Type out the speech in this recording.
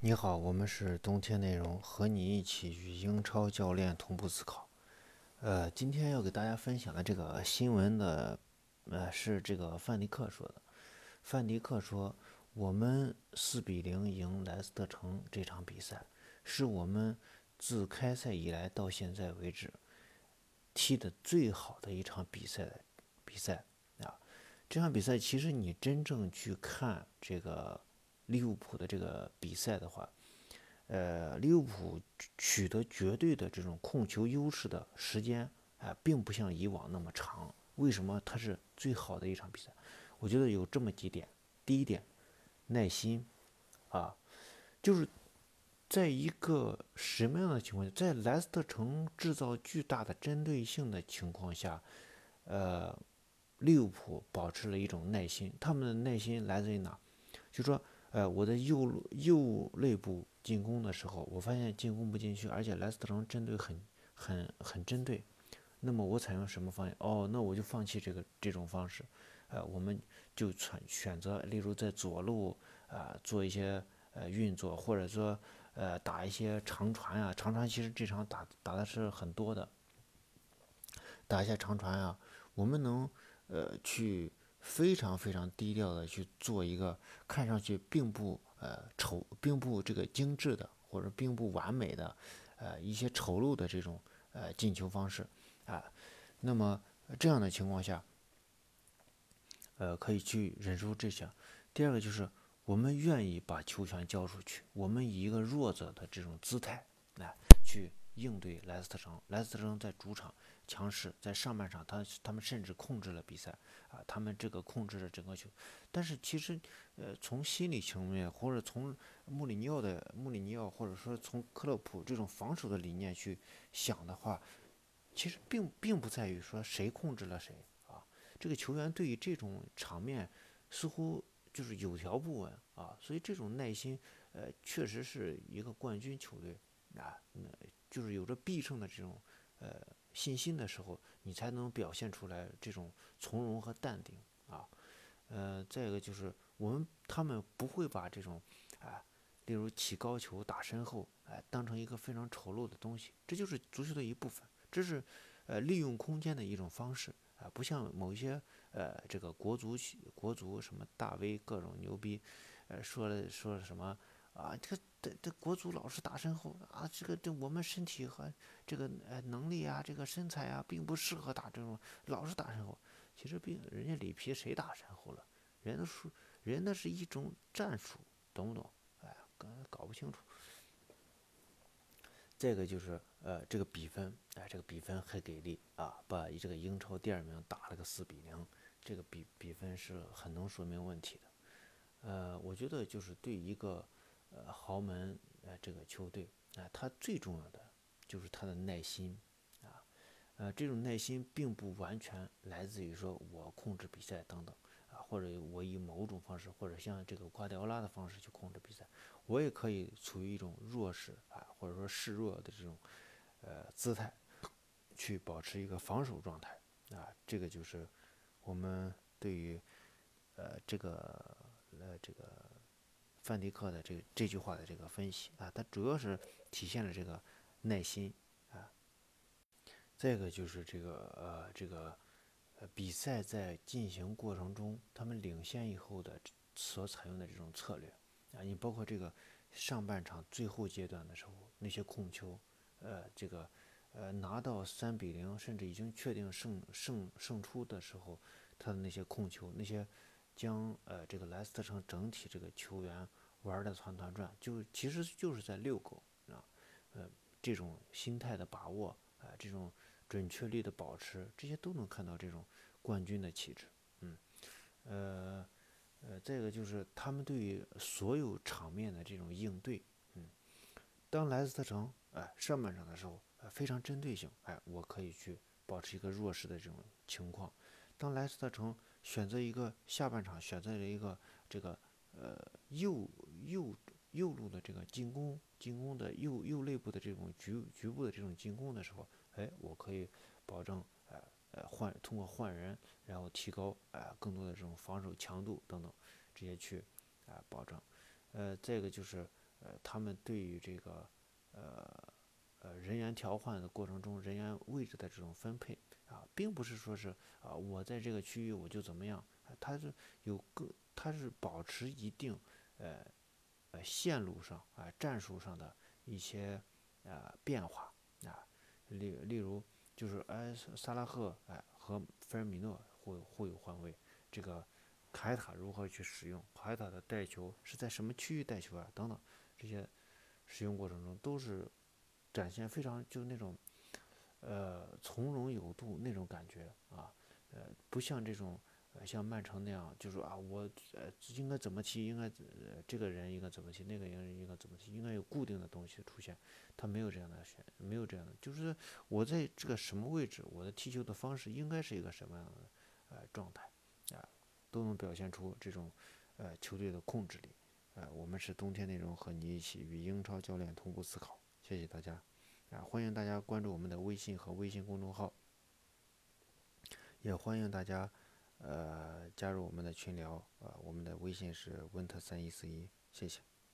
你好，我们是冬天内容，和你一起与英超教练同步思考。呃，今天要给大家分享的这个新闻的，呃，是这个范迪克说的。范迪克说：“我们四比零赢莱斯特城这场比赛，是我们自开赛以来到现在为止踢的最好的一场比赛比赛啊！这场比赛其实你真正去看这个。”利物浦的这个比赛的话，呃，利物浦取得绝对的这种控球优势的时间，啊，并不像以往那么长。为什么它是最好的一场比赛？我觉得有这么几点。第一点，耐心，啊，就是在一个什么样的情况下，在莱斯特城制造巨大的针对性的情况下，呃，利物浦保持了一种耐心。他们的耐心来自于哪？就说。呃，我的右右肋部进攻的时候，我发现进攻不进去，而且莱斯特城针对很很很针对。那么我采用什么方案？哦，那我就放弃这个这种方式。呃，我们就选选择，例如在左路啊做一些呃运作，或者说呃打一些长传啊。长传其实这场打打的是很多的，打一下长传啊，我们能呃去。非常非常低调的去做一个看上去并不呃丑，并不这个精致的，或者并不完美的，呃一些丑陋的这种呃进球方式啊。那么这样的情况下，呃可以去忍受这些。第二个就是我们愿意把球权交出去，我们以一个弱者的这种姿态来去应对莱斯特城。莱斯特城在主场。强势在上半场，他他们甚至控制了比赛啊，他们这个控制了整个球。但是其实，呃，从心理层面，或者从穆里尼奥的穆里尼奥，或者说从克洛普这种防守的理念去想的话，其实并并不在于说谁控制了谁啊。这个球员对于这种场面似乎就是有条不紊啊，所以这种耐心，呃，确实是一个冠军球队啊，那就是有着必胜的这种呃。信心的时候，你才能表现出来这种从容和淡定啊。呃，再一个就是我们他们不会把这种，啊，例如起高球打身后，哎，当成一个非常丑陋的东西。这就是足球的一部分，这是呃利用空间的一种方式啊。不像某些呃这个国足国足什么大 V 各种牛逼，呃说了说了什么。啊，这个这这国足老是打身后啊，这个这我们身体和这个呃能力啊，这个身材啊，并不适合打这种老是打身后。其实并人家里皮谁打身后了？人的术，人那是一种战术，懂不懂？哎，搞搞不清楚。这个就是呃这个比分，哎，这个比分很给力啊，把这个英超第二名打了个四比零，这个比比分是很能说明问题的。呃，我觉得就是对一个。呃，豪门呃，这个球队啊，他最重要的就是他的耐心啊，呃，这种耐心并不完全来自于说我控制比赛等等啊，或者我以某种方式，或者像这个瓜迪奥拉的方式去控制比赛，我也可以处于一种弱势啊，或者说示弱的这种呃姿态，去保持一个防守状态啊，这个就是我们对于呃这个。范迪克的这这句话的这个分析啊，它主要是体现了这个耐心啊。再一个就是这个呃这个呃比赛在进行过程中，他们领先以后的所采用的这种策略啊，你包括这个上半场最后阶段的时候那些控球，呃这个呃拿到三比零，甚至已经确定胜胜胜出的时候，他的那些控球那些。将呃这个莱斯特城整体这个球员玩的团团转，就其实就是在遛狗啊，呃这种心态的把握啊，这种准确率的保持，这些都能看到这种冠军的气质，嗯，呃呃再一个就是他们对于所有场面的这种应对，嗯，当莱斯特城哎上半场的时候非常针对性，哎我可以去保持一个弱势的这种情况，当莱斯特城。选择一个下半场，选择了一个这个呃右右右路的这个进攻进攻的右右肋部的这种局局部的这种进攻的时候，哎，我可以保证呃呃换通过换人，然后提高啊更多的这种防守强度等等这些去啊保证，呃再一个就是呃，他们对于这个呃呃人员调换的过程中人员位置的这种分配啊，并不是说是啊我在这个区域我就怎么样，他是有更他是保持一定呃呃线路上啊战术上的一些呃变化啊，例例如就是哎萨拉赫哎和菲尔米诺互互有换位，这个凯塔如何去使用，凯塔的带球是在什么区域带球啊等等。这些使用过程中都是展现非常就那种呃从容有度那种感觉啊，呃不像这种像曼城那样，就说啊我呃应该怎么踢，应该呃这个人应该怎么踢，那个人应该怎么踢，应该有固定的东西出现，他没有这样的选，没有这样的，就是我在这个什么位置，我的踢球的方式应该是一个什么样的呃状态啊，都能表现出这种呃球队的控制力。呃，我们是冬天内容和你一起与英超教练同步思考，谢谢大家，啊，欢迎大家关注我们的微信和微信公众号，也欢迎大家呃加入我们的群聊，呃，我们的微信是温特三一四一，谢谢。